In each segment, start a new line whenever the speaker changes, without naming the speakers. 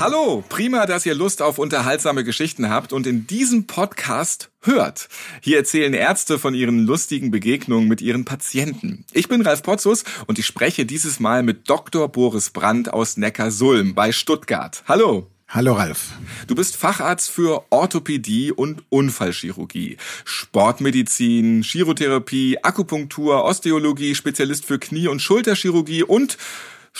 Hallo, prima, dass ihr Lust auf unterhaltsame Geschichten habt und in diesem Podcast hört. Hier erzählen Ärzte von ihren lustigen Begegnungen mit ihren Patienten. Ich bin Ralf Potzus und ich spreche dieses Mal mit Dr. Boris Brandt aus Neckarsulm bei Stuttgart. Hallo.
Hallo Ralf.
Du bist Facharzt für Orthopädie und Unfallchirurgie, Sportmedizin, Chirotherapie, Akupunktur, Osteologie, Spezialist für Knie- und Schulterchirurgie und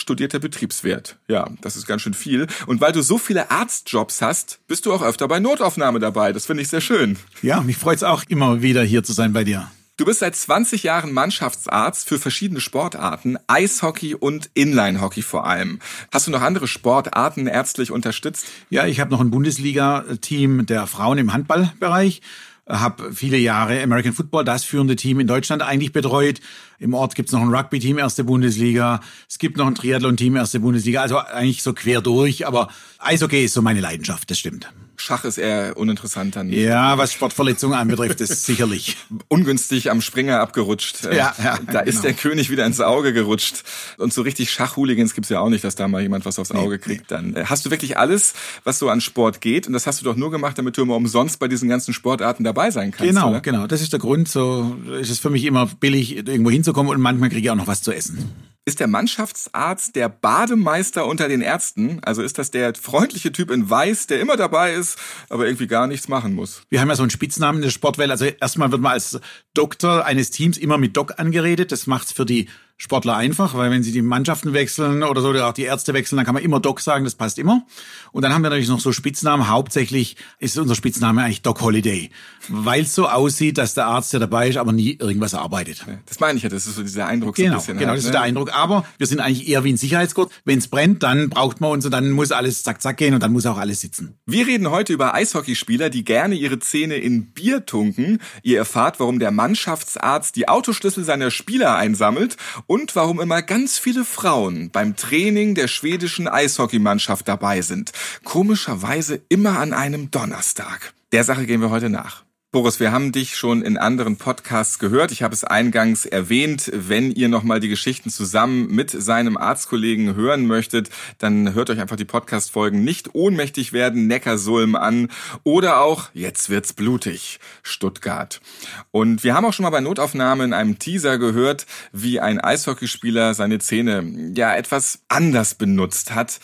studierter Betriebswirt. Ja, das ist ganz schön viel. Und weil du so viele Arztjobs hast, bist du auch öfter bei Notaufnahme dabei. Das finde ich sehr schön.
Ja, mich freut's auch immer wieder hier zu sein bei dir.
Du bist seit 20 Jahren Mannschaftsarzt für verschiedene Sportarten, Eishockey und Inlinehockey vor allem. Hast du noch andere Sportarten ärztlich unterstützt?
Ja, ich habe noch ein Bundesliga-Team der Frauen im Handballbereich habe viele Jahre American Football, das führende Team in Deutschland eigentlich betreut. Im Ort gibt's noch ein Rugby-Team, erste Bundesliga. Es gibt noch ein Triathlon-Team, erste Bundesliga. Also eigentlich so quer durch. Aber Eishockey ist so meine Leidenschaft, das stimmt.
Schach ist eher uninteressant dann.
Ja, was Sportverletzungen anbetrifft, ist sicherlich.
Ungünstig am Springer abgerutscht.
Ja, ja,
da ist der König wieder ins Auge gerutscht. Und so richtig Schachhooligans gibt's ja auch nicht, dass da mal jemand was aufs Auge nee, kriegt. Dann äh, hast du wirklich alles, was so an Sport geht. Und das hast du doch nur gemacht, damit du immer umsonst bei diesen ganzen Sportarten dabei sein kannst.
Genau,
oder?
genau. Das ist der Grund. So ist es für mich immer billig, irgendwo hinzukommen und manchmal kriege ich auch noch was zu essen.
Ist der Mannschaftsarzt der Bademeister unter den Ärzten? Also ist das der freundliche Typ in Weiß, der immer dabei ist, aber irgendwie gar nichts machen muss?
Wir haben ja so einen Spitznamen in der Sportwelt. Also erstmal wird man als Doktor eines Teams immer mit Doc angeredet. Das macht's für die Sportler einfach, weil wenn sie die Mannschaften wechseln oder so, oder auch die Ärzte wechseln, dann kann man immer Doc sagen, das passt immer. Und dann haben wir natürlich noch so Spitznamen. Hauptsächlich ist unser Spitzname eigentlich Doc Holiday, weil es so aussieht, dass der Arzt, der dabei ist, aber nie irgendwas arbeitet.
Das meine ich ja, das ist so dieser Eindruck
genau,
so ein bisschen.
Genau,
halt,
das
ne?
ist der Eindruck. Aber wir sind eigentlich eher wie ein Sicherheitsgurt. Wenn es brennt, dann braucht man uns und dann muss alles zack, zack gehen und dann muss auch alles sitzen.
Wir reden heute über Eishockeyspieler, die gerne ihre Zähne in Bier tunken. Ihr erfahrt, warum der Mannschaftsarzt die Autoschlüssel seiner Spieler einsammelt und warum immer ganz viele Frauen beim Training der schwedischen Eishockeymannschaft dabei sind. Komischerweise immer an einem Donnerstag. Der Sache gehen wir heute nach. Boris, wir haben dich schon in anderen Podcasts gehört. Ich habe es eingangs erwähnt. Wenn ihr nochmal die Geschichten zusammen mit seinem Arztkollegen hören möchtet, dann hört euch einfach die Podcast-Folgen nicht ohnmächtig werden, Neckarsulm an oder auch Jetzt wird's blutig, Stuttgart. Und wir haben auch schon mal bei Notaufnahme in einem Teaser gehört, wie ein Eishockeyspieler seine Zähne ja etwas anders benutzt hat.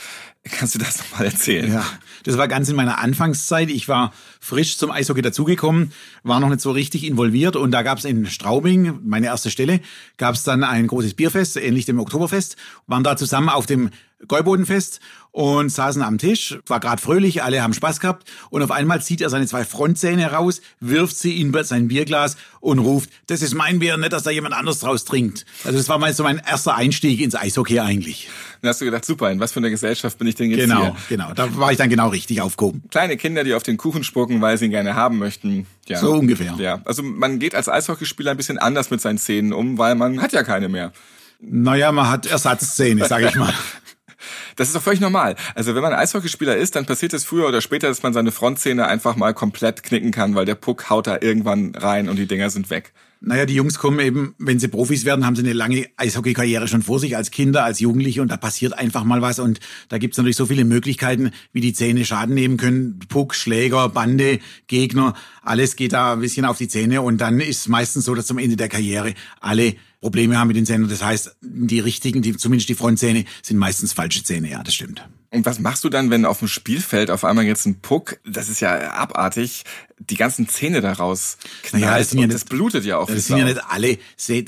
Kannst du das nochmal erzählen?
Ja, das war ganz in meiner Anfangszeit. Ich war frisch zum Eishockey dazugekommen, war noch nicht so richtig involviert und da gab es in Straubing, meine erste Stelle, gab es dann ein großes Bierfest, ähnlich dem Oktoberfest, waren da zusammen auf dem Gäubodenfest und saßen am Tisch, war gerade fröhlich, alle haben Spaß gehabt und auf einmal zieht er seine zwei Frontzähne raus, wirft sie in sein Bierglas und ruft, das ist mein Bier, nicht, dass da jemand anderes draus trinkt. Also das war mal so mein erster Einstieg ins Eishockey eigentlich.
Dann hast du gedacht, super, in was für einer Gesellschaft bin ich denn jetzt
genau,
hier?
Genau, da war ich dann genau richtig aufgehoben.
Kleine Kinder, die auf den Kuchen spucken, weil sie ihn gerne haben möchten. Ja.
So ungefähr.
Ja, also man geht als Eishockeyspieler ein bisschen anders mit seinen Zähnen um, weil man hat ja keine mehr.
Naja, man hat Ersatzszene, sag ich mal.
Das ist doch völlig normal. Also wenn man Eishockeyspieler ist, dann passiert es früher oder später, dass man seine Frontzähne einfach mal komplett knicken kann, weil der Puck haut da irgendwann rein und die Dinger sind weg.
Naja, die Jungs kommen eben, wenn sie Profis werden, haben sie eine lange Eishockeykarriere schon vor sich als Kinder, als Jugendliche und da passiert einfach mal was und da gibt's natürlich so viele Möglichkeiten, wie die Zähne Schaden nehmen können. Puck, Schläger, Bande, Gegner, alles geht da ein bisschen auf die Zähne und dann ist meistens so, dass zum Ende der Karriere alle Probleme haben mit den Zähnen. Das heißt, die richtigen, die, zumindest die Frontzähne, sind meistens falsche Zähne, ja, das stimmt.
Und was machst du dann, wenn auf dem Spielfeld auf einmal jetzt ein Puck, das ist ja abartig, die ganzen Zähne daraus knallt
naja, das, sind ja
und
nicht,
das blutet ja auch.
Das sind ja nicht alle,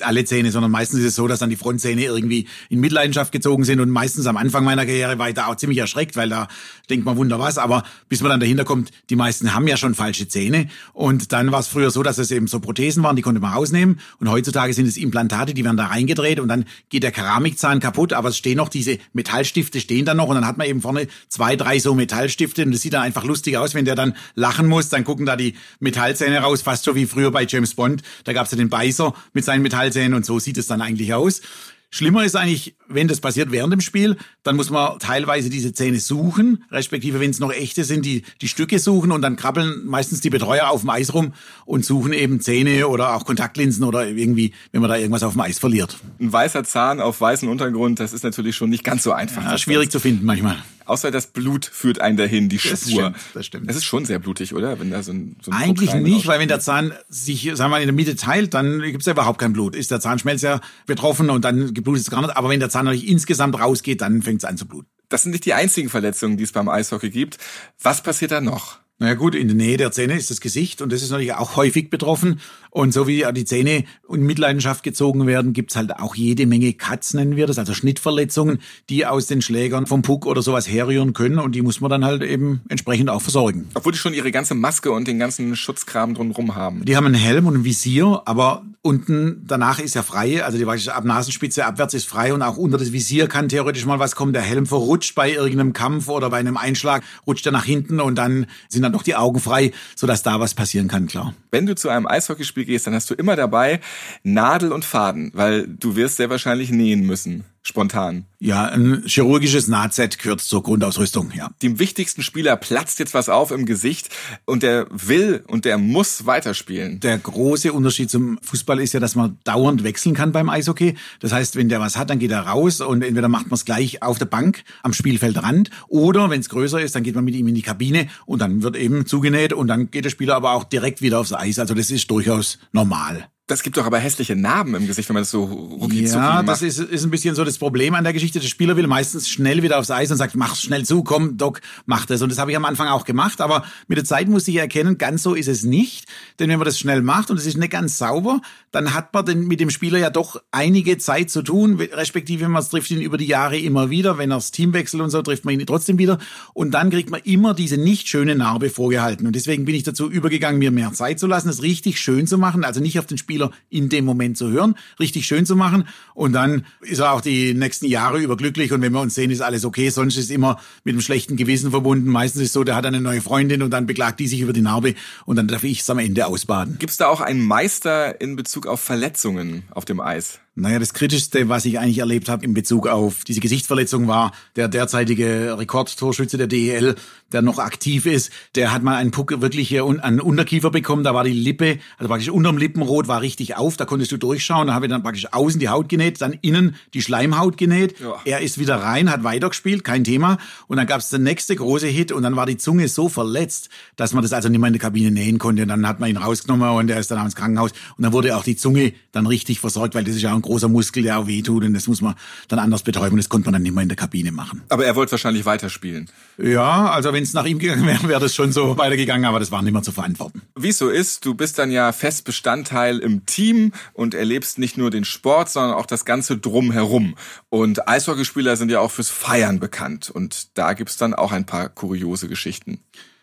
alle Zähne, sondern meistens ist es so, dass dann die Frontzähne irgendwie in Mitleidenschaft gezogen sind und meistens am Anfang meiner Karriere war ich da auch ziemlich erschreckt, weil da denkt man wunder was, aber bis man dann dahinter kommt, die meisten haben ja schon falsche Zähne. Und dann war es früher so, dass es eben so Prothesen waren, die konnte man rausnehmen. Und heutzutage sind es Implantate, die werden da reingedreht und dann geht der Keramikzahn kaputt, aber es stehen noch diese Metallstifte stehen dann noch und dann hat man eben vorne zwei, drei so Metallstifte und das sieht dann einfach lustig aus, wenn der dann lachen muss, dann gucken da die Metallzähne raus, fast so wie früher bei James Bond. Da gab's ja den Beißer mit seinen Metallzähnen und so sieht es dann eigentlich aus. Schlimmer ist eigentlich, wenn das passiert während dem Spiel, dann muss man teilweise diese Zähne suchen, respektive wenn es noch echte sind, die, die Stücke suchen und dann krabbeln meistens die Betreuer auf dem Eis rum und suchen eben Zähne oder auch Kontaktlinsen oder irgendwie, wenn man da irgendwas auf dem Eis verliert.
Ein weißer Zahn auf weißem Untergrund, das ist natürlich schon nicht ganz so einfach.
Ja, schwierig zu finden manchmal.
Außer das Blut führt einen dahin, die
Das
Spur.
stimmt, das stimmt.
Es ist schon sehr blutig, oder? Wenn da so ein, so ein
Eigentlich
Druck rein
nicht, weil wenn der Zahn sich, sagen wir mal, in der Mitte teilt, dann gibt's ja überhaupt kein Blut. Ist der Zahnschmelz ja betroffen und dann geblutet es gar nicht. Aber wenn der Zahn natürlich insgesamt rausgeht, dann fängt's an zu bluten.
Das sind nicht die einzigen Verletzungen, die es beim Eishockey gibt. Was passiert da noch?
Naja gut, in der Nähe der Zähne ist das Gesicht und das ist natürlich auch häufig betroffen. Und so wie die Zähne in Mitleidenschaft gezogen werden, gibt's halt auch jede Menge Cuts, nennen wir das, also Schnittverletzungen, die aus den Schlägern vom Puck oder sowas herrühren können und die muss man dann halt eben entsprechend auch versorgen.
Obwohl die schon ihre ganze Maske und den ganzen Schutzkram drumherum haben.
Die haben einen Helm und ein Visier, aber unten danach ist ja frei, also die praktisch ab Nasenspitze abwärts ist frei und auch unter das Visier kann theoretisch mal was kommen. Der Helm verrutscht bei irgendeinem Kampf oder bei einem Einschlag, rutscht er nach hinten und dann sind dann doch die Augen frei, sodass da was passieren kann, klar.
Wenn du zu einem Eishockeyspiel gehst, dann hast du immer dabei Nadel und Faden, weil du wirst sehr wahrscheinlich nähen müssen. Spontan.
Ja, ein chirurgisches Nahtset gehört zur Grundausrüstung, ja.
Dem wichtigsten Spieler platzt jetzt was auf im Gesicht und der will und der muss weiterspielen.
Der große Unterschied zum Fußball ist ja, dass man dauernd wechseln kann beim Eishockey. Das heißt, wenn der was hat, dann geht er raus und entweder macht man es gleich auf der Bank am Spielfeldrand oder wenn es größer ist, dann geht man mit ihm in die Kabine und dann wird eben zugenäht und dann geht der Spieler aber auch direkt wieder aufs Eis. Also das ist durchaus normal.
Das gibt doch aber hässliche Narben im Gesicht, wenn man das so rucki
Ja,
macht.
das ist, ist ein bisschen so das Problem an der Geschichte. Der Spieler will meistens schnell wieder aufs Eis und sagt, mach schnell zu, komm, Doc, mach das. Und das habe ich am Anfang auch gemacht, aber mit der Zeit musste ich erkennen, ganz so ist es nicht. Denn wenn man das schnell macht und es ist nicht ganz sauber, dann hat man denn mit dem Spieler ja doch einige Zeit zu tun, respektive man trifft ihn über die Jahre immer wieder. Wenn er das Team wechselt und so, trifft man ihn trotzdem wieder. Und dann kriegt man immer diese nicht schöne Narbe vorgehalten. Und deswegen bin ich dazu übergegangen, mir mehr Zeit zu lassen, es richtig schön zu machen. Also nicht auf den Spieler in dem Moment zu hören, richtig schön zu machen. Und dann ist er auch die nächsten Jahre über glücklich. Und wenn wir uns sehen, ist alles okay. Sonst ist immer mit einem schlechten Gewissen verbunden. Meistens ist es so, der hat eine neue Freundin und dann beklagt die sich über die Narbe und dann darf ich es am Ende ausbaden.
Gibt's da auch einen Meister in Bezug auf Verletzungen auf dem Eis?
Naja, das Kritischste, was ich eigentlich erlebt habe in Bezug auf diese Gesichtsverletzung, war der derzeitige Rekordtorschütze der DEL, der noch aktiv ist. Der hat mal einen Puck wirklich hier un- an Unterkiefer bekommen. Da war die Lippe, also praktisch unterm Lippenrot war richtig auf. Da konntest du durchschauen. Da habe ich dann praktisch außen die Haut genäht, dann innen die Schleimhaut genäht.
Ja.
Er ist wieder rein, hat weitergespielt, kein Thema. Und dann gab es den nächste große Hit und dann war die Zunge so verletzt, dass man das also nicht mehr in der Kabine nähen konnte. Und dann hat man ihn rausgenommen und er ist dann ins Krankenhaus. Und dann wurde auch die Zunge dann richtig versorgt, weil das ist ja auch ein großer Muskel, der auch wehtut und das muss man dann anders betäuben. Das konnte man dann nicht mehr in der Kabine machen.
Aber er wollte wahrscheinlich weiterspielen.
Ja, also wenn es nach ihm gegangen wäre, wäre das schon so weitergegangen, aber das war nicht mehr zu verantworten.
Wie es so ist, du bist dann ja fest Bestandteil im Team und erlebst nicht nur den Sport, sondern auch das Ganze drumherum. Und Eishockeyspieler sind ja auch fürs Feiern bekannt. Und da gibt's dann auch ein paar kuriose Geschichten.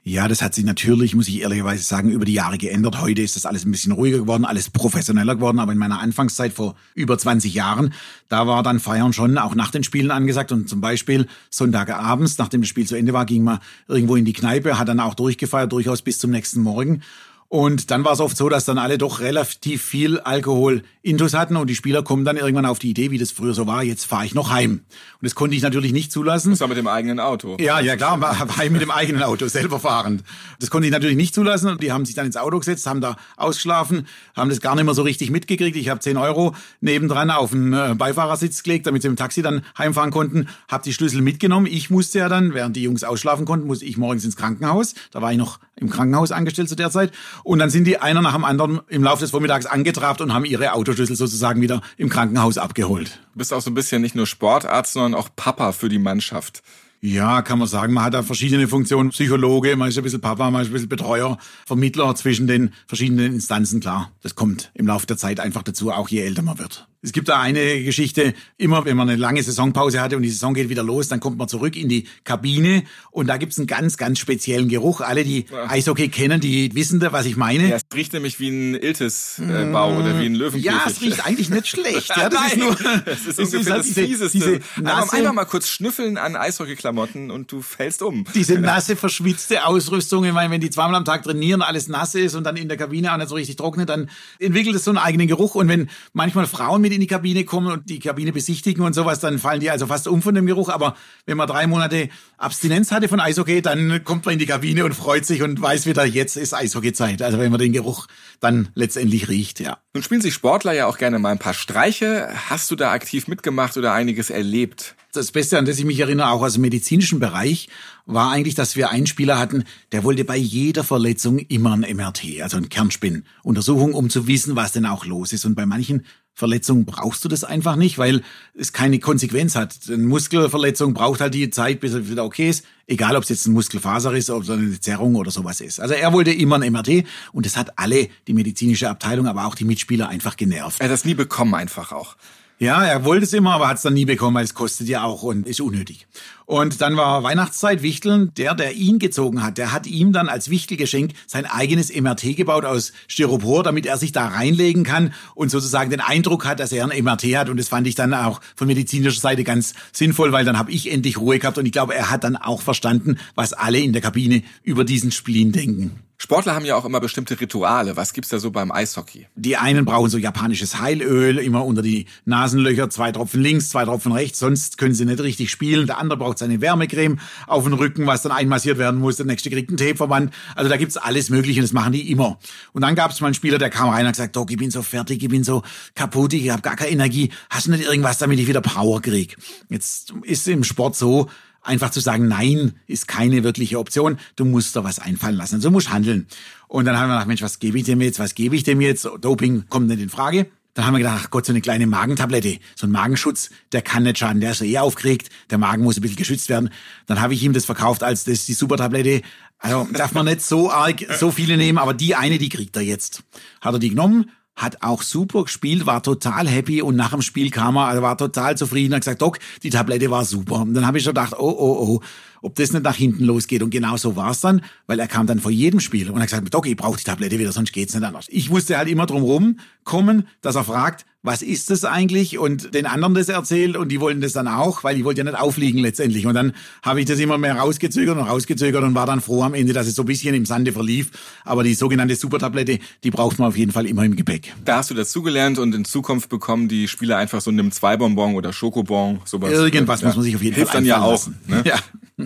Ja, das hat sich natürlich, muss ich ehrlicherweise sagen, über die Jahre geändert. Heute ist das alles ein bisschen ruhiger geworden, alles professioneller geworden. Aber in meiner Anfangszeit vor über 20 Jahren, da war dann Feiern schon auch nach den Spielen angesagt. Und zum Beispiel Sonntagabends, nachdem das Spiel zu Ende war, ging man irgendwo in die Kneipe, hat dann auch durchgefeiert, durchaus bis zum nächsten Morgen. Und dann war es oft so, dass dann alle doch relativ viel Alkohol intus hatten und die Spieler kommen dann irgendwann auf die Idee, wie das früher so war, jetzt fahre ich noch heim. Und das konnte ich natürlich nicht zulassen.
Das war mit dem eigenen Auto.
Ja, ja klar, war, ich mit dem eigenen Auto selber fahrend. Das konnte ich natürlich nicht zulassen. Und Die haben sich dann ins Auto gesetzt, haben da ausgeschlafen, haben das gar nicht mehr so richtig mitgekriegt. Ich habe 10 Euro nebendran auf den äh, Beifahrersitz gelegt, damit sie im Taxi dann heimfahren konnten. Habe die Schlüssel mitgenommen. Ich musste ja dann, während die Jungs ausschlafen konnten, musste ich morgens ins Krankenhaus. Da war ich noch im Krankenhaus angestellt zu der Zeit. Und dann sind die einer nach dem anderen im Laufe des Vormittags angetrabt und haben ihre Autoschlüssel sozusagen wieder im Krankenhaus abgeholt.
Du bist auch so ein bisschen nicht nur Sportarzt, sondern auch Papa für die Mannschaft.
Ja, kann man sagen. Man hat da verschiedene Funktionen. Psychologe, man ist ein bisschen Papa, man ist ein bisschen Betreuer, Vermittler zwischen den verschiedenen Instanzen. Klar, das kommt im Laufe der Zeit einfach dazu, auch je älter man wird. Es gibt da eine Geschichte, immer wenn man eine lange Saisonpause hatte und die Saison geht wieder los, dann kommt man zurück in die Kabine und da gibt's einen ganz, ganz speziellen Geruch. Alle, die Eishockey kennen, die wissen da, was ich meine.
Ja, es riecht nämlich wie ein Iltis-Bau oder wie ein Löwenkäfig.
Ja, es riecht eigentlich nicht schlecht. Ja, das ist nur,
das ist
es
ungefähr
halt
das
diese-
Fieseste.
diese
einfach,
nasse-
einfach mal kurz schnüffeln an Eishockeyklamotten und du fällst um.
diese nasse, verschwitzte Ausrüstung, ich meine, wenn die zweimal am Tag trainieren, alles nass ist und dann in der Kabine auch nicht so richtig trocknet, dann entwickelt es so einen eigenen Geruch. Und wenn manchmal Frauen mit in die Kabine kommen und die Kabine besichtigen und sowas, dann fallen die also fast um von dem Geruch. Aber wenn man drei Monate Abstinenz hatte von Eishockey, dann kommt man in die Kabine und freut sich und weiß wieder, jetzt ist Eishockeyzeit. Also wenn man den Geruch dann letztendlich riecht, ja.
Nun spielen sich Sportler ja auch gerne mal ein paar Streiche. Hast du da aktiv mitgemacht oder einiges erlebt?
Das Beste, an das ich mich erinnere, auch aus dem medizinischen Bereich, war eigentlich, dass wir einen Spieler hatten, der wollte bei jeder Verletzung immer ein MRT, also ein Kernspinnuntersuchung, um zu wissen, was denn auch los ist. Und bei manchen Verletzungen brauchst du das einfach nicht, weil es keine Konsequenz hat. Eine Muskelverletzung braucht halt die Zeit, bis es wieder okay ist, egal ob es jetzt ein Muskelfaser ist, ob es eine Zerrung oder sowas ist. Also er wollte immer ein MRT und das hat alle, die medizinische Abteilung, aber auch die Mitspieler einfach genervt.
Er hat das nie bekommen einfach auch.
Ja, er wollte es immer, aber hat es dann nie bekommen, weil es kostet ja auch und ist unnötig. Und dann war Weihnachtszeit, Wichteln, der, der ihn gezogen hat, der hat ihm dann als Wichtelgeschenk sein eigenes MRT gebaut aus Styropor, damit er sich da reinlegen kann und sozusagen den Eindruck hat, dass er ein MRT hat. Und das fand ich dann auch von medizinischer Seite ganz sinnvoll, weil dann habe ich endlich Ruhe gehabt und ich glaube, er hat dann auch verstanden, was alle in der Kabine über diesen Spleen denken.
Sportler haben ja auch immer bestimmte Rituale. Was gibt's da so beim Eishockey?
Die einen brauchen so japanisches Heilöl, immer unter die Nasenlöcher, zwei Tropfen links, zwei Tropfen rechts, sonst können sie nicht richtig spielen. Der andere braucht seine Wärmecreme auf den Rücken, was dann einmassiert werden muss. Der nächste kriegt einen Tapeverband. Also da gibt's alles Mögliche und das machen die immer. Und dann gab's mal einen Spieler, der kam rein und hat gesagt, Doc, ich bin so fertig, ich bin so kaputt, ich habe gar keine Energie. Hast du nicht irgendwas, damit ich wieder Power krieg? Jetzt ist im Sport so, einfach zu sagen, nein, ist keine wirkliche Option. Du musst da was einfallen lassen. So also musst handeln. Und dann haben wir gedacht, Mensch, was gebe ich dem jetzt? Was gebe ich dem jetzt? Doping kommt nicht in Frage. Dann haben wir gedacht, ach Gott, so eine kleine Magentablette, so ein Magenschutz, der kann nicht schaden, der ist ja eh aufgeregt, der Magen muss ein bisschen geschützt werden. Dann habe ich ihm das verkauft als das die Supertablette. Also darf man nicht so arg, so viele nehmen, aber die eine, die kriegt er jetzt. Hat er die genommen, hat auch super gespielt, war total happy und nach dem Spiel kam er, also war total zufrieden, hat gesagt, Doc, die Tablette war super. Und dann habe ich schon gedacht, oh, oh, oh, ob das nicht nach hinten losgeht. Und genau so war es dann, weil er kam dann vor jedem Spiel und hat gesagt, Doc, ich brauche die Tablette wieder, sonst geht's nicht anders. Ich musste halt immer drum rum kommen, dass er fragt, was ist das eigentlich? Und den anderen das erzählt und die wollten das dann auch, weil ich wollte ja nicht aufliegen letztendlich. Und dann habe ich das immer mehr rausgezögert und rausgezögert und war dann froh am Ende, dass es so ein bisschen im Sande verlief. Aber die sogenannte Supertablette, die braucht man auf jeden Fall immer im Gepäck.
Da hast du dazugelernt und in Zukunft bekommen die Spieler einfach so einem Zwei-Bonbon oder Schokobon, sowas.
Irgendwas ja. muss man sich auf jeden
Hilft
Fall
Hilft dann ja
auch.
Ne? Ja.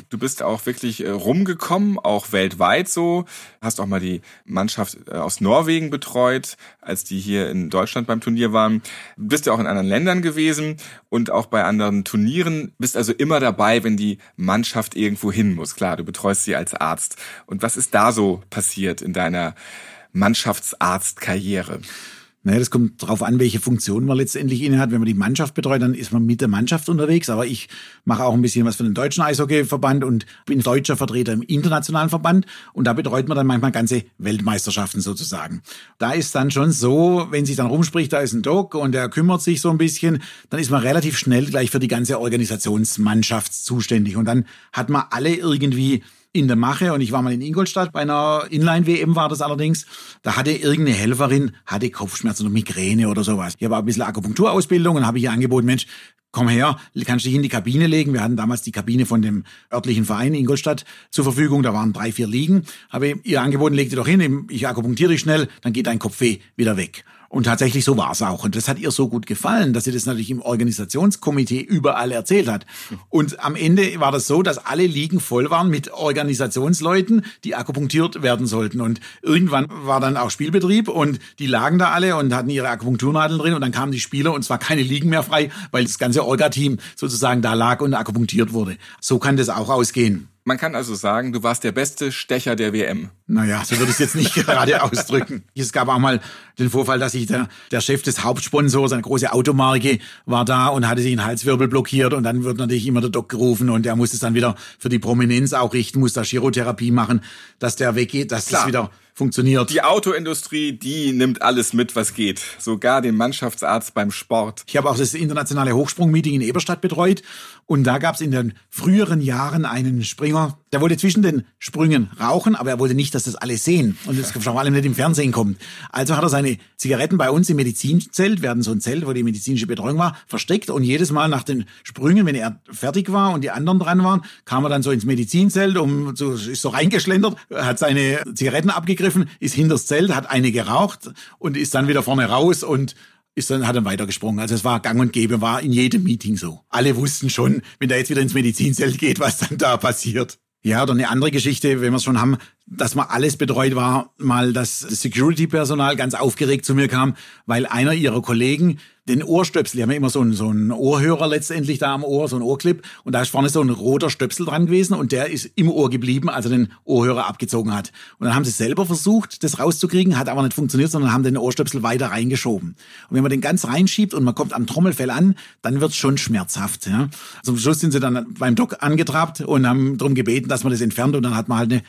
Du bist auch wirklich äh, rumgekommen, auch weltweit so. Hast auch mal die Mannschaft äh, aus Norwegen betreut, als die hier in Deutschland beim Turnier waren. Bist ja auch in anderen Ländern gewesen und auch bei anderen Turnieren. Bist also immer dabei, wenn die Mannschaft irgendwo hin muss. Klar, du betreust sie als Arzt. Und was ist da so passiert in deiner Mannschaftsarztkarriere?
Naja, das kommt darauf an, welche Funktion man letztendlich inne hat. Wenn man die Mannschaft betreut, dann ist man mit der Mannschaft unterwegs. Aber ich mache auch ein bisschen was für den deutschen Eishockeyverband und bin deutscher Vertreter im internationalen Verband. Und da betreut man dann manchmal ganze Weltmeisterschaften sozusagen. Da ist dann schon so, wenn sich dann rumspricht, da ist ein Doc und der kümmert sich so ein bisschen, dann ist man relativ schnell gleich für die ganze Organisationsmannschaft zuständig. Und dann hat man alle irgendwie in der Mache und ich war mal in Ingolstadt bei einer Inline-WM war das allerdings. Da hatte irgendeine Helferin, hatte Kopfschmerzen oder Migräne oder sowas. Ich habe ein bisschen Akupunkturausbildung und habe ihr angeboten, Mensch, komm her, kannst dich in die Kabine legen. Wir hatten damals die Kabine von dem örtlichen Verein Ingolstadt zur Verfügung. Da waren drei, vier Liegen. Habe ihr angeboten, leg dich doch hin, ich akupunktiere dich schnell, dann geht dein Kopfweh wieder weg. Und tatsächlich so war es auch. Und das hat ihr so gut gefallen, dass sie das natürlich im Organisationskomitee überall erzählt hat. Und am Ende war das so, dass alle Ligen voll waren mit Organisationsleuten, die akupunktiert werden sollten. Und irgendwann war dann auch Spielbetrieb und die lagen da alle und hatten ihre Akupunkturnadeln drin und dann kamen die Spieler und es war keine Ligen mehr frei, weil das ganze Orga-Team sozusagen da lag und akupunktiert wurde. So kann das auch ausgehen.
Man kann also sagen, du warst der beste Stecher der WM.
Naja, so würde ich es jetzt nicht gerade ausdrücken. Es gab auch mal den Vorfall, dass sich der, der Chef des Hauptsponsors, eine große Automarke, war da und hatte sich einen Halswirbel blockiert und dann wird natürlich immer der Doc gerufen und er muss es dann wieder für die Prominenz auch richten, muss da Chirotherapie machen, dass der weggeht, dass Klar. das wieder funktioniert.
Die Autoindustrie, die nimmt alles mit, was geht. Sogar den Mannschaftsarzt beim Sport.
Ich habe auch das internationale Hochsprungmeeting in Eberstadt betreut und da gab es in den früheren Jahren einen Springer, der wollte zwischen den Sprüngen rauchen, aber er wollte nicht, dass das alle sehen und das vor allem nicht im Fernsehen kommt. Also hat er seine Zigaretten bei uns im Medizinzelt, wir hatten so ein Zelt, wo die medizinische Betreuung war, versteckt und jedes Mal nach den Sprüngen, wenn er fertig war und die anderen dran waren, kam er dann so ins Medizinzelt, um so ist so reingeschlendert, hat seine Zigaretten abgegriffen, ist hinters Zelt, hat eine geraucht und ist dann wieder vorne raus und ist dann, hat dann weitergesprungen. Also es war gang und gäbe, war in jedem Meeting so. Alle wussten schon, wenn da jetzt wieder ins Medizinzelt geht, was dann da passiert. Ja, oder eine andere Geschichte, wenn wir es schon haben, dass man alles betreut war, mal das Security-Personal ganz aufgeregt zu mir kam, weil einer ihrer Kollegen den Ohrstöpsel, die haben ja immer so einen, so einen Ohrhörer letztendlich da am Ohr, so ein Ohrclip, und da ist vorne so ein roter Stöpsel dran gewesen und der ist im Ohr geblieben, als er den Ohrhörer abgezogen hat. Und dann haben sie selber versucht, das rauszukriegen, hat aber nicht funktioniert, sondern haben den Ohrstöpsel weiter reingeschoben. Und wenn man den ganz reinschiebt und man kommt am Trommelfell an, dann wird's schon schmerzhaft. Ja. Zum Schluss sind sie dann beim Doc angetrabt und haben darum gebeten, dass man das entfernt und dann hat man halt eine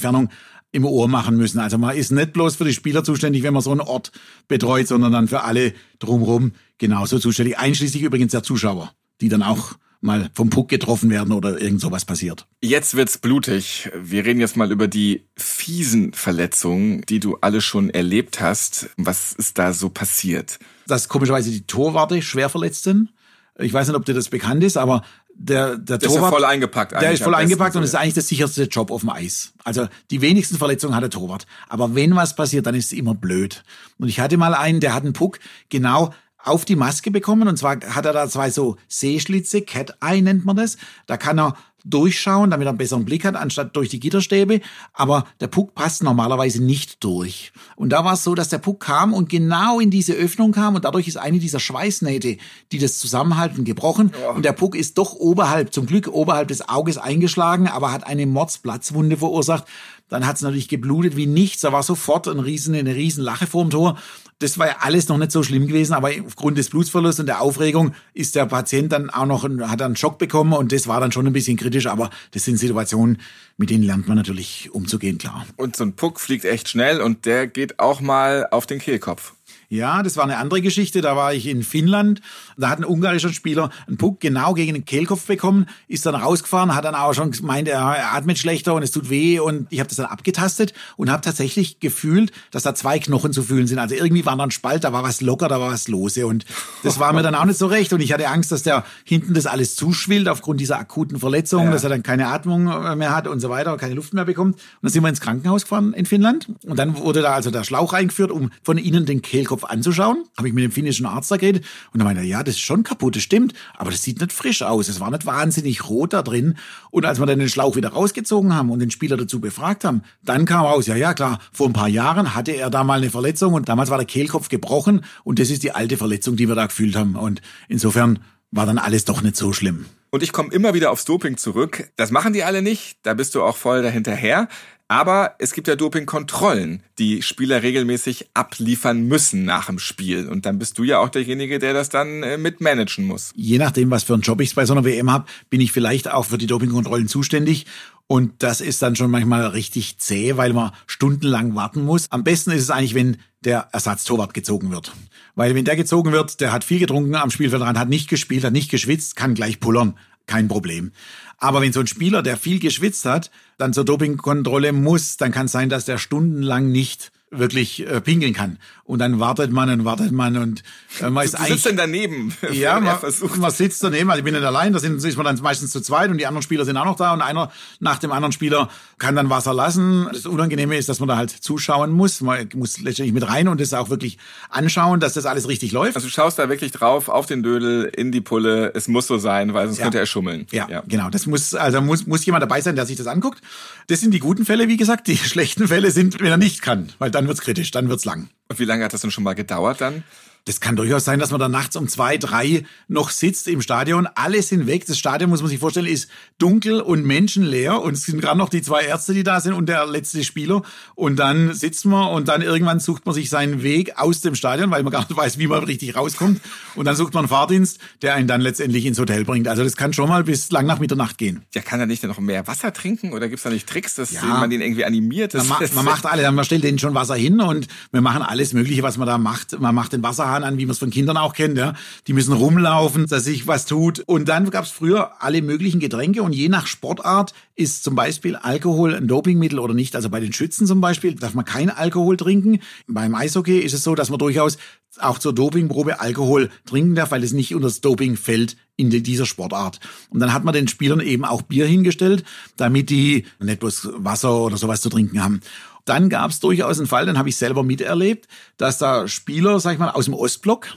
Fremdkörperentfernung im Ohr machen müssen. Also man ist nicht bloß für die Spieler zuständig, wenn man so einen Ort betreut, sondern dann für alle drumherum genauso zuständig. Einschließlich übrigens der Zuschauer, die dann auch mal vom Puck getroffen werden oder irgend sowas passiert.
Jetzt wird's blutig. Wir reden jetzt mal über die fiesen Verletzungen, die du alle schon erlebt hast. Was ist da so passiert?
Dass komischerweise die Torwarte schwer verletzt sind. Ich weiß nicht, ob dir das bekannt ist, aber der, der,
der
Torwart,
ist ja voll eingepackt.
Der ist voll eingepackt und ist eigentlich der sicherste Job auf dem Eis. Also die wenigsten Verletzungen hat der Torwart. Aber wenn was passiert, dann ist es immer blöd. Und ich hatte mal einen, der hat einen Puck genau auf die Maske bekommen. Und zwar hat er da zwei so Sehschlitze, Cat Eye nennt man das. Da kann er durchschauen, damit er einen besseren Blick hat, anstatt durch die Gitterstäbe. Aber der Puck passt normalerweise nicht durch. Und da war es so, dass der Puck kam und genau in diese Öffnung kam und dadurch ist eine dieser Schweißnähte, die das zusammenhalten, gebrochen. Ja. Und der Puck ist doch oberhalb, zum Glück oberhalb des Auges eingeschlagen, aber hat eine Mordsplatzwunde verursacht. Dann hat es natürlich geblutet wie nichts. Da war sofort ein riesen, eine riesen Lache vorm Tor. Das war ja alles noch nicht so schlimm gewesen, aber aufgrund des Blutsverlusts und der Aufregung ist der Patient dann auch noch, hat einen Schock bekommen und das war dann schon ein bisschen kritisch, aber das sind Situationen, mit denen lernt man natürlich umzugehen, klar.
Und so ein Puck fliegt echt schnell und der geht auch mal auf den Kehlkopf.
Ja, das war eine andere Geschichte. Da war ich in Finnland. Da hat ein ungarischer Spieler einen Puck genau gegen den Kehlkopf bekommen, ist dann rausgefahren, hat dann auch schon gemeint, er atmet schlechter und es tut weh. Und ich habe das dann abgetastet und habe tatsächlich gefühlt, dass da zwei Knochen zu fühlen sind. Also irgendwie war da ein Spalt, da war was locker, da war was lose. Und das war mir dann auch nicht so recht. Und ich hatte Angst, dass der hinten das alles zuschwillt aufgrund dieser akuten Verletzung, ja. dass er dann keine Atmung mehr hat und so weiter, keine Luft mehr bekommt. Und dann sind wir ins Krankenhaus gefahren in Finnland. Und dann wurde da also der Schlauch eingeführt, um von innen den Kehlkopf Kopf anzuschauen. Habe ich mit dem finnischen Arzt da geredet und er meinte, ja, das ist schon kaputt, das stimmt, aber das sieht nicht frisch aus. Es war nicht wahnsinnig rot da drin. Und als wir dann den Schlauch wieder rausgezogen haben und den Spieler dazu befragt haben, dann kam raus, ja, ja, klar, vor ein paar Jahren hatte er da mal eine Verletzung und damals war der Kehlkopf gebrochen und das ist die alte Verletzung, die wir da gefühlt haben. Und insofern war dann alles doch nicht so schlimm.
Und ich komme immer wieder aufs Doping zurück. Das machen die alle nicht. Da bist du auch voll dahinterher. Aber es gibt ja Dopingkontrollen, die Spieler regelmäßig abliefern müssen nach dem Spiel. Und dann bist du ja auch derjenige, der das dann äh, mitmanagen muss.
Je nachdem, was für einen Job ich bei so einer WM habe, bin ich vielleicht auch für die Dopingkontrollen zuständig. Und das ist dann schon manchmal richtig zäh, weil man stundenlang warten muss. Am besten ist es eigentlich, wenn der Ersatztorwart gezogen wird. Weil wenn der gezogen wird, der hat viel getrunken am Spielfeldrand, hat nicht gespielt, hat nicht geschwitzt, kann gleich pullern. Kein Problem. Aber wenn so ein Spieler, der viel geschwitzt hat, dann zur Dopingkontrolle muss, dann kann es sein, dass der stundenlang nicht wirklich äh, pingeln kann. Und dann wartet man und wartet man und
äh, man ist du sitzt dann daneben.
Ja, man, man sitzt daneben. Also ich bin nicht allein, da sind, ist man dann meistens zu zweit und die anderen Spieler sind auch noch da und einer nach dem anderen Spieler kann dann Wasser lassen. Das Unangenehme ist, dass man da halt zuschauen muss. Man muss letztendlich mit rein und das auch wirklich anschauen, dass das alles richtig läuft.
Also du schaust da wirklich drauf, auf den Dödel, in die Pulle. Es muss so sein, weil sonst ja. könnte er schummeln.
Ja, ja, genau. Das muss, also muss, muss jemand dabei sein, der sich das anguckt. Das sind die guten Fälle, wie gesagt. Die schlechten Fälle sind, wenn er nicht kann, weil dann wird's kritisch, dann wird's lang.
Und wie lange hat das denn schon mal gedauert dann?
Das kann durchaus sein, dass man dann nachts um zwei, drei noch sitzt im Stadion. Alle sind weg. Das Stadion, muss man sich vorstellen, ist dunkel und menschenleer. Und es sind gerade noch die zwei Ärzte, die da sind und der letzte Spieler. Und dann sitzt man und dann irgendwann sucht man sich seinen Weg aus dem Stadion, weil man gar nicht weiß, wie man richtig rauskommt. Und dann sucht man einen Fahrdienst, der einen dann letztendlich ins Hotel bringt. Also das kann schon mal bis lang nach Mitternacht gehen.
Ja, kann er nicht noch mehr Wasser trinken oder gibt's da nicht Tricks, dass ja, man den irgendwie animiert?
Man, ma man macht alle, man stellt denen schon Wasser hin und wir machen alles Mögliche, was man da macht. Man macht den Wasserhahn an, wie man es von Kindern auch kennt. Ja. Die müssen rumlaufen, dass sich was tut. Und dann gab es früher alle möglichen Getränke und je nach Sportart ist zum Beispiel Alkohol ein Dopingmittel oder nicht. Also bei den Schützen zum Beispiel darf man kein Alkohol trinken. Beim Eishockey ist es so, dass man durchaus auch zur Dopingprobe Alkohol trinken darf, weil es nicht unter das Doping fällt in dieser Sportart. Und dann hat man den Spielern eben auch Bier hingestellt, damit die nicht bloß Wasser oder sowas zu trinken haben. Dann gab es durchaus einen Fall, den habe ich selber miterlebt, dass da Spieler, sag ich mal, aus dem Ostblock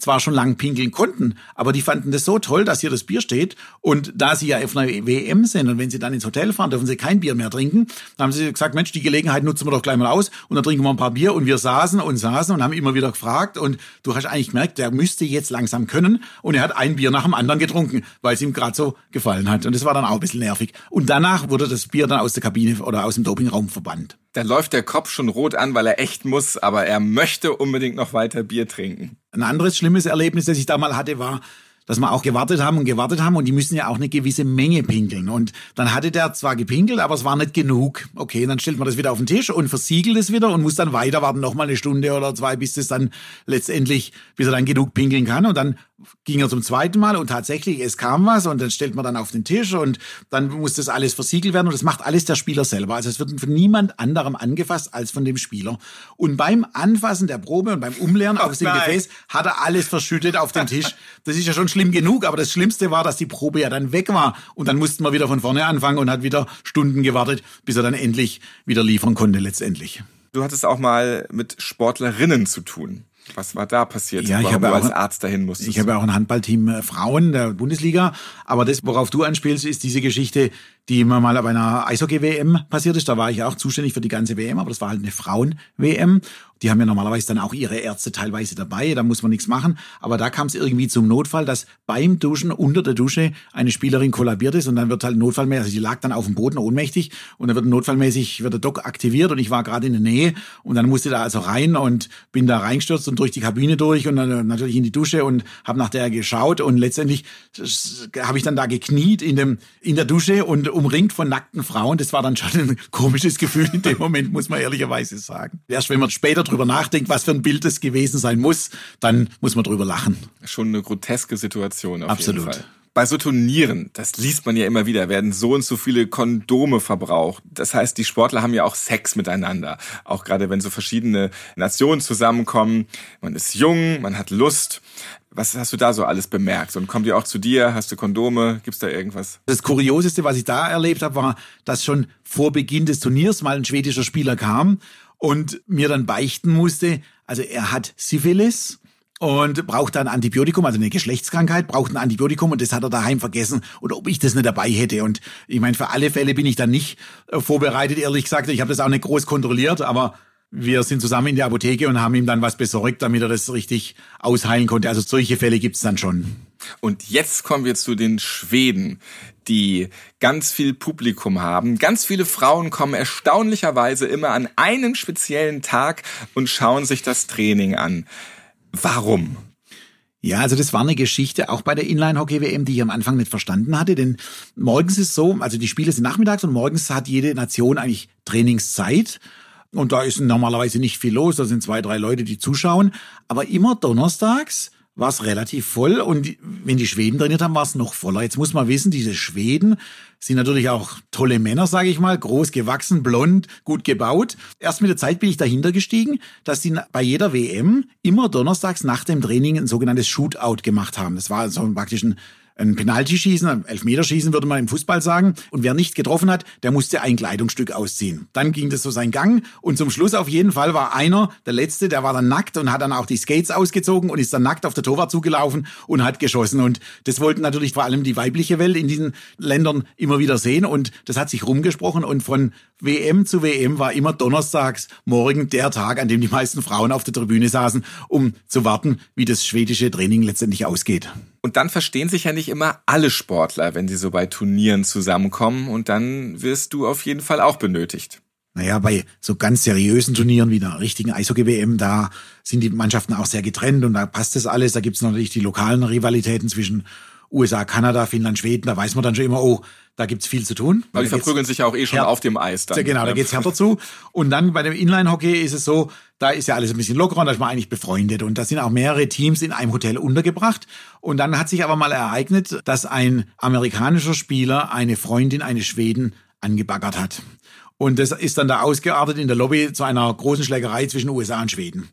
zwar schon lang pinkeln konnten, aber die fanden das so toll, dass hier das Bier steht. Und da sie ja auf einer WM sind und wenn sie dann ins Hotel fahren, dürfen sie kein Bier mehr trinken, dann haben sie gesagt, Mensch, die Gelegenheit nutzen wir doch gleich mal aus und dann trinken wir ein paar Bier und wir saßen und saßen und haben immer wieder gefragt und du hast eigentlich gemerkt, der müsste jetzt langsam können und er hat ein Bier nach dem anderen getrunken, weil es ihm gerade so gefallen hat und das war dann auch ein bisschen nervig. Und danach wurde das Bier dann aus der Kabine oder aus dem Dopingraum verbannt.
Da läuft der Kopf schon rot an, weil er echt muss, aber er möchte unbedingt noch weiter Bier trinken.
Ein anderes schlimmes Erlebnis, das ich da mal hatte, war, dass wir auch gewartet haben und gewartet haben und die müssen ja auch eine gewisse Menge pinkeln. Und dann hatte der zwar gepinkelt, aber es war nicht genug. Okay, dann stellt man das wieder auf den Tisch und versiegelt es wieder und muss dann weiter warten, nochmal eine Stunde oder zwei, bis es dann letztendlich, bis er dann genug pinkeln kann. Und dann ging er zum zweiten Mal und tatsächlich, es kam was und dann stellt man dann auf den Tisch und dann muss das alles versiegelt werden und das macht alles der Spieler selber. Also es wird von niemand anderem angefasst als von dem Spieler. Und beim Anfassen der Probe und beim Umleeren oh, aus dem Gefäß hat er alles verschüttet auf den Tisch. Das ist ja schon schlimm genug, aber das Schlimmste war, dass die Probe ja dann weg war und dann mussten wir wieder von vorne anfangen und hat wieder Stunden gewartet, bis er dann endlich wieder liefern konnte letztendlich.
Du hattest auch mal mit Sportlerinnen zu tun. Was war da passiert?
Ja, ich habe du als Arzt dahin musstest? Ich habe auch ein Handballteam äh, Frauen der Bundesliga. Aber das, worauf du anspielst, ist diese Geschichte, die immer mal bei einer Eishockey-WM passiert ist. Da war ich auch zuständig für die ganze WM, aber das war halt eine Frauen-WM. Die haben ja normalerweise dann auch ihre Ärzte teilweise dabei, da muss man nichts machen. Aber da kam es irgendwie zum Notfall, dass beim Duschen unter der Dusche eine Spielerin kollabiert ist und dann wird halt notfallmäßig, also die lag dann auf dem Boden ohnmächtig und dann wird notfallmäßig, wird der Doc aktiviert und ich war gerade in der Nähe und dann musste da also rein und bin da reingestürzt und durch die Kabine durch und dann natürlich in die Dusche und habe nach der geschaut und letztendlich habe ich dann da gekniet in dem in der Dusche und umringt von nackten Frauen. Das war dann schon ein komisches Gefühl in dem Moment, muss man ehrlicherweise sagen. Erst wenn man später drüber nachdenkt, was für ein Bild das gewesen sein muss, dann muss man drüber lachen.
Schon eine groteske Situation auf
Absolut.
jeden Fall. Bei so Turnieren, das liest man ja immer wieder, werden so und so viele Kondome verbraucht. Das heißt, die Sportler haben ja auch Sex miteinander. Auch gerade wenn so verschiedene Nationen zusammenkommen. Man ist jung, man hat Lust. Was hast du da so alles bemerkt? Und kommt ihr auch zu dir? Hast du Kondome? Gibt's da irgendwas?
Das Kurioseste, was ich da erlebt habe, war, dass schon vor Beginn des Turniers mal ein schwedischer Spieler kam und mir dann beichten musste, also er hat Syphilis und braucht dann Antibiotikum, also eine Geschlechtskrankheit, braucht ein Antibiotikum und das hat er daheim vergessen oder ob ich das nicht dabei hätte. Und ich meine, für alle Fälle bin ich dann nicht äh, vorbereitet, ehrlich gesagt. Ich habe das auch nicht groß kontrolliert, aber wir sind zusammen in der Apotheke und haben ihm dann was besorgt, damit er das richtig ausheilen konnte. Also solche Fälle gibt's dann schon.
Und jetzt kommen wir zu den Schweden, die ganz viel Publikum haben. Ganz viele Frauen kommen erstaunlicherweise immer an einem speziellen Tag und schauen sich das Training an. Warum?
Ja, also das war eine Geschichte auch bei der Inline-Hockey-WM, die ich am Anfang nicht verstanden hatte, denn morgens ist so, also die Spiele sind nachmittags und morgens hat jede Nation eigentlich Trainingszeit und da ist normalerweise nicht viel los, da sind zwei, drei Leute, die zuschauen, aber immer donnerstags war es relativ voll und wenn die Schweden trainiert haben, war es noch voller. Jetzt muss man wissen, diese Schweden sind natürlich auch tolle Männer, sage ich mal, groß gewachsen, blond, gut gebaut. Erst mit der Zeit bin ich dahinter gestiegen, dass die bei jeder WM immer donnerstags nach dem Training ein sogenanntes Shootout gemacht haben. Das war so praktisch ein ein Penaltyschießen, ein Elfmeterschießen würde man im Fußball sagen. Und wer nicht getroffen hat, der musste ein Kleidungsstück ausziehen. Dann ging das so seinen Gang und zum Schluss auf jeden Fall war einer, der Letzte, der war dann nackt und hat dann auch die Skates ausgezogen und ist dann nackt auf der Torwart zugelaufen und hat geschossen. Und das wollten natürlich vor allem die weibliche Welt in diesen Ländern immer wieder sehen und das hat sich rumgesprochen und von WM zu WM war immer donnerstags morgen der Tag, an dem die meisten Frauen auf der Tribüne saßen, um zu warten, wie das schwedische Training letztendlich ausgeht.
Und dann verstehen sich ja nicht immer alle Sportler, wenn sie so bei Turnieren zusammenkommen und dann wirst du auf jeden Fall auch benötigt.
Naja, bei so ganz seriösen Turnieren wie der richtigen Eishockey-WM, da sind die Mannschaften auch sehr getrennt und da passt das alles. Da gibt's natürlich die lokalen Rivalitäten zwischen USA, Kanada, Finnland, Schweden. Da weiß man dann schon immer, oh, da gibt's viel zu tun.
Weil die verprügeln sich ja auch eh schon auf dem Eis dann.
Genau, da geht's härter zu. Und dann bei dem Inline-Hockey ist es so, da ist ja alles ein bisschen lockerer und da ist man eigentlich befreundet. Und da sind auch mehrere Teams in einem Hotel untergebracht. Und dann hat sich aber mal ereignet, dass ein amerikanischer Spieler eine Freundin eines Schweden angebaggert hat. Und das ist dann da ausgeartet in der Lobby zu einer großen Schlägerei zwischen USA und Schweden.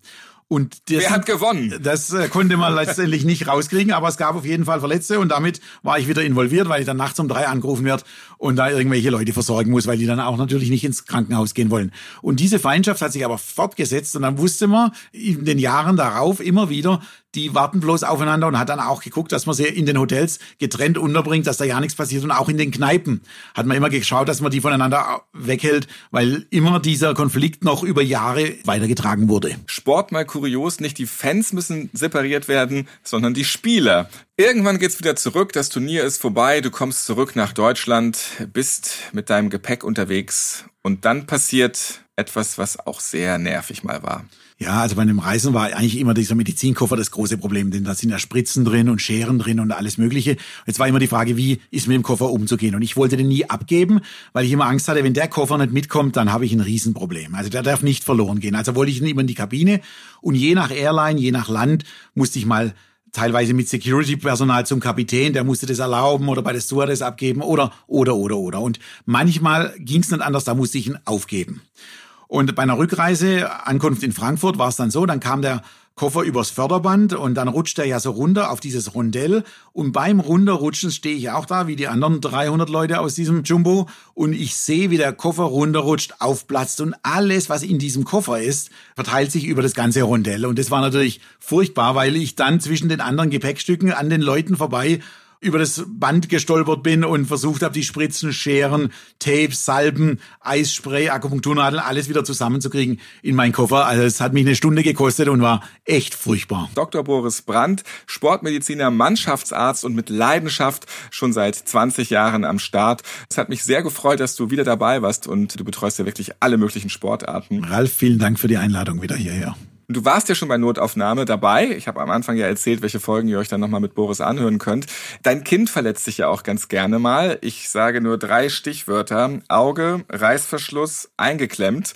Und
das, Wer hat gewonnen?
Das äh, konnte man letztendlich nicht rauskriegen, aber es gab auf jeden Fall Verletzte und damit war ich wieder involviert, weil ich dann nachts um drei angerufen werde und da irgendwelche Leute versorgen muss, weil die dann auch natürlich nicht ins Krankenhaus gehen wollen. Und diese Feindschaft hat sich aber fortgesetzt und dann wusste man in den Jahren darauf immer wieder, die warten bloß aufeinander und hat dann auch geguckt, dass man sie in den Hotels getrennt unterbringt, dass da ja nichts passiert und auch in den Kneipen hat man immer geschaut, dass man die voneinander weghält, weil immer dieser Konflikt noch über Jahre weitergetragen wurde.
Sport mal kurios, nicht die Fans müssen separiert werden, sondern die Spieler. Irgendwann geht's wieder zurück, das Turnier ist vorbei, du kommst zurück nach Deutschland, bist mit deinem Gepäck unterwegs und dann passiert etwas, was auch sehr nervig mal war.
Ja, also bei dem Reisen war eigentlich immer dieser Medizinkoffer das große Problem, denn da sind ja Spritzen drin und Scheren drin und alles Mögliche. Jetzt war immer die Frage, wie ist mit dem Koffer umzugehen? Und ich wollte den nie abgeben, weil ich immer Angst hatte, wenn der Koffer nicht mitkommt, dann habe ich ein Riesenproblem. Also der darf nicht verloren gehen. Also wollte ich ihn immer in die Kabine und je nach Airline, je nach Land musste ich mal teilweise mit Security-Personal zum Kapitän, der musste das erlauben oder bei der Stewardess abgeben oder, oder, oder, oder. Und manchmal ging es nicht anders, da musste ich ihn aufgeben. Und bei einer Rückreise, Ankunft in Frankfurt, war es dann so, dann kam der Koffer übers Förderband und dann rutscht er ja so runter auf dieses Rondell. Und beim Runterrutschen stehe ich auch da wie die anderen 300 Leute aus diesem Jumbo. Und ich sehe, wie der Koffer runterrutscht, aufplatzt. Und alles, was in diesem Koffer ist, verteilt sich über das ganze Rondell. Und das war natürlich furchtbar, weil ich dann zwischen den anderen Gepäckstücken an den Leuten vorbei über das Band gestolpert bin und versucht habe, die Spritzen, Scheren, Tapes, Salben, Eisspray, Akupunkturnadeln, alles wieder zusammenzukriegen in meinen Koffer. Also es hat mich eine Stunde gekostet und war echt furchtbar.
Dr. Boris Brandt, Sportmediziner, Mannschaftsarzt und mit Leidenschaft schon seit 20 Jahren am Start. Es hat mich sehr gefreut, dass du wieder dabei warst und du betreust ja wirklich alle möglichen Sportarten.
Ralf, vielen Dank für die Einladung wieder hierher.
Du warst ja schon bei Notaufnahme dabei. Ich habe am Anfang ja erzählt, welche Folgen ihr euch dann nochmal mit Boris anhören könnt. Dein Kind verletzt sich ja auch ganz gerne mal. Ich sage nur drei Stichwörter. Auge, Reißverschluss, eingeklemmt.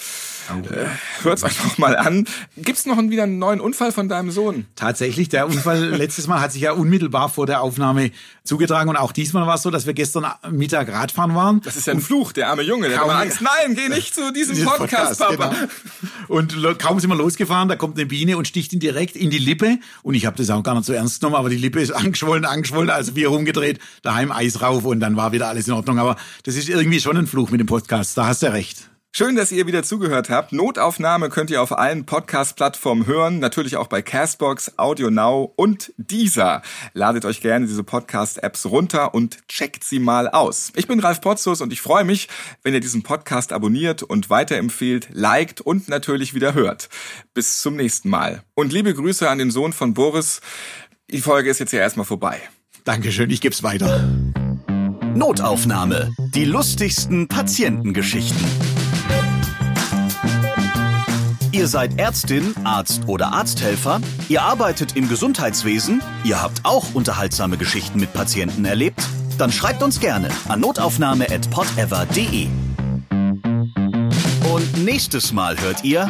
Äh, hört's euch noch mal an. Gibt's noch wieder einen neuen Unfall von deinem Sohn?
Tatsächlich, der Unfall letztes Mal hat sich ja unmittelbar vor der Aufnahme zugetragen und auch diesmal war es so, dass wir gestern Mittag Radfahren waren.
Das ist ja ein Fluch, der arme Junge, der hat immer Angst. Nein, geh nicht zu diesem Podcast, Podcast, Papa. Genau.
Und kaum sind wir losgefahren, da kommt eine Biene und sticht ihn direkt in die Lippe und ich habe das auch gar nicht so ernst genommen, aber die Lippe ist angeschwollen, angeschwollen, also wir rumgedreht, daheim Eis rauf und dann war wieder alles in Ordnung, aber das ist irgendwie schon ein Fluch mit dem Podcast, da hast du recht.
Schön, dass ihr wieder zugehört habt. Notaufnahme könnt ihr auf allen Podcast-Plattformen hören, natürlich auch bei Castbox, Audio Now und Deezer. Ladet euch gerne diese Podcast-Apps runter und checkt sie mal aus. Ich bin Ralf Potzus und ich freue mich, wenn ihr diesen Podcast abonniert und weiterempfehlt, liked und natürlich wieder hört. Bis zum nächsten Mal. Und liebe Grüße an den Sohn von Boris. Die Folge ist jetzt ja erstmal vorbei.
Dankeschön, ich geb's weiter.
Notaufnahme. Die lustigsten Patientengeschichten. Ihr seid Ärztin, Arzt oder Arzthelfer, ihr arbeitet im Gesundheitswesen, ihr habt auch unterhaltsame Geschichten mit Patienten erlebt? Dann schreibt uns gerne an notaufnahme.podever.de. Und nächstes Mal hört ihr.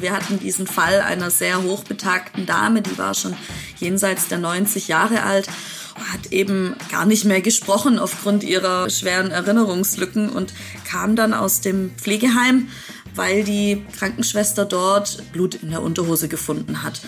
Wir hatten diesen Fall einer sehr hochbetagten Dame, die war schon jenseits der 90 Jahre alt hat eben gar nicht mehr gesprochen aufgrund ihrer schweren Erinnerungslücken und kam dann aus dem Pflegeheim weil die Krankenschwester dort Blut in der Unterhose gefunden hat.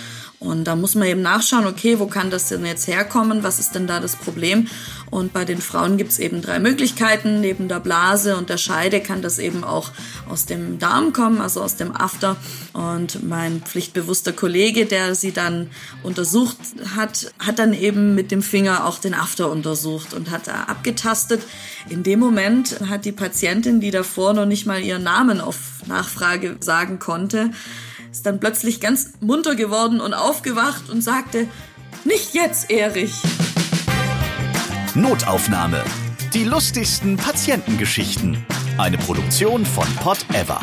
Und da muss man eben nachschauen, okay, wo kann das denn jetzt herkommen? Was ist denn da das Problem? Und bei den Frauen gibt es eben drei Möglichkeiten. Neben der Blase und der Scheide kann das eben auch aus dem Darm kommen, also aus dem After. Und mein pflichtbewusster Kollege, der sie dann untersucht hat, hat dann eben mit dem Finger auch den After untersucht und hat da abgetastet. In dem Moment hat die Patientin, die davor noch nicht mal ihren Namen auf Nachfrage sagen konnte, ist dann plötzlich ganz munter geworden und aufgewacht und sagte, nicht jetzt, Erich.
Notaufnahme. Die lustigsten Patientengeschichten. Eine Produktion von Pot Ever.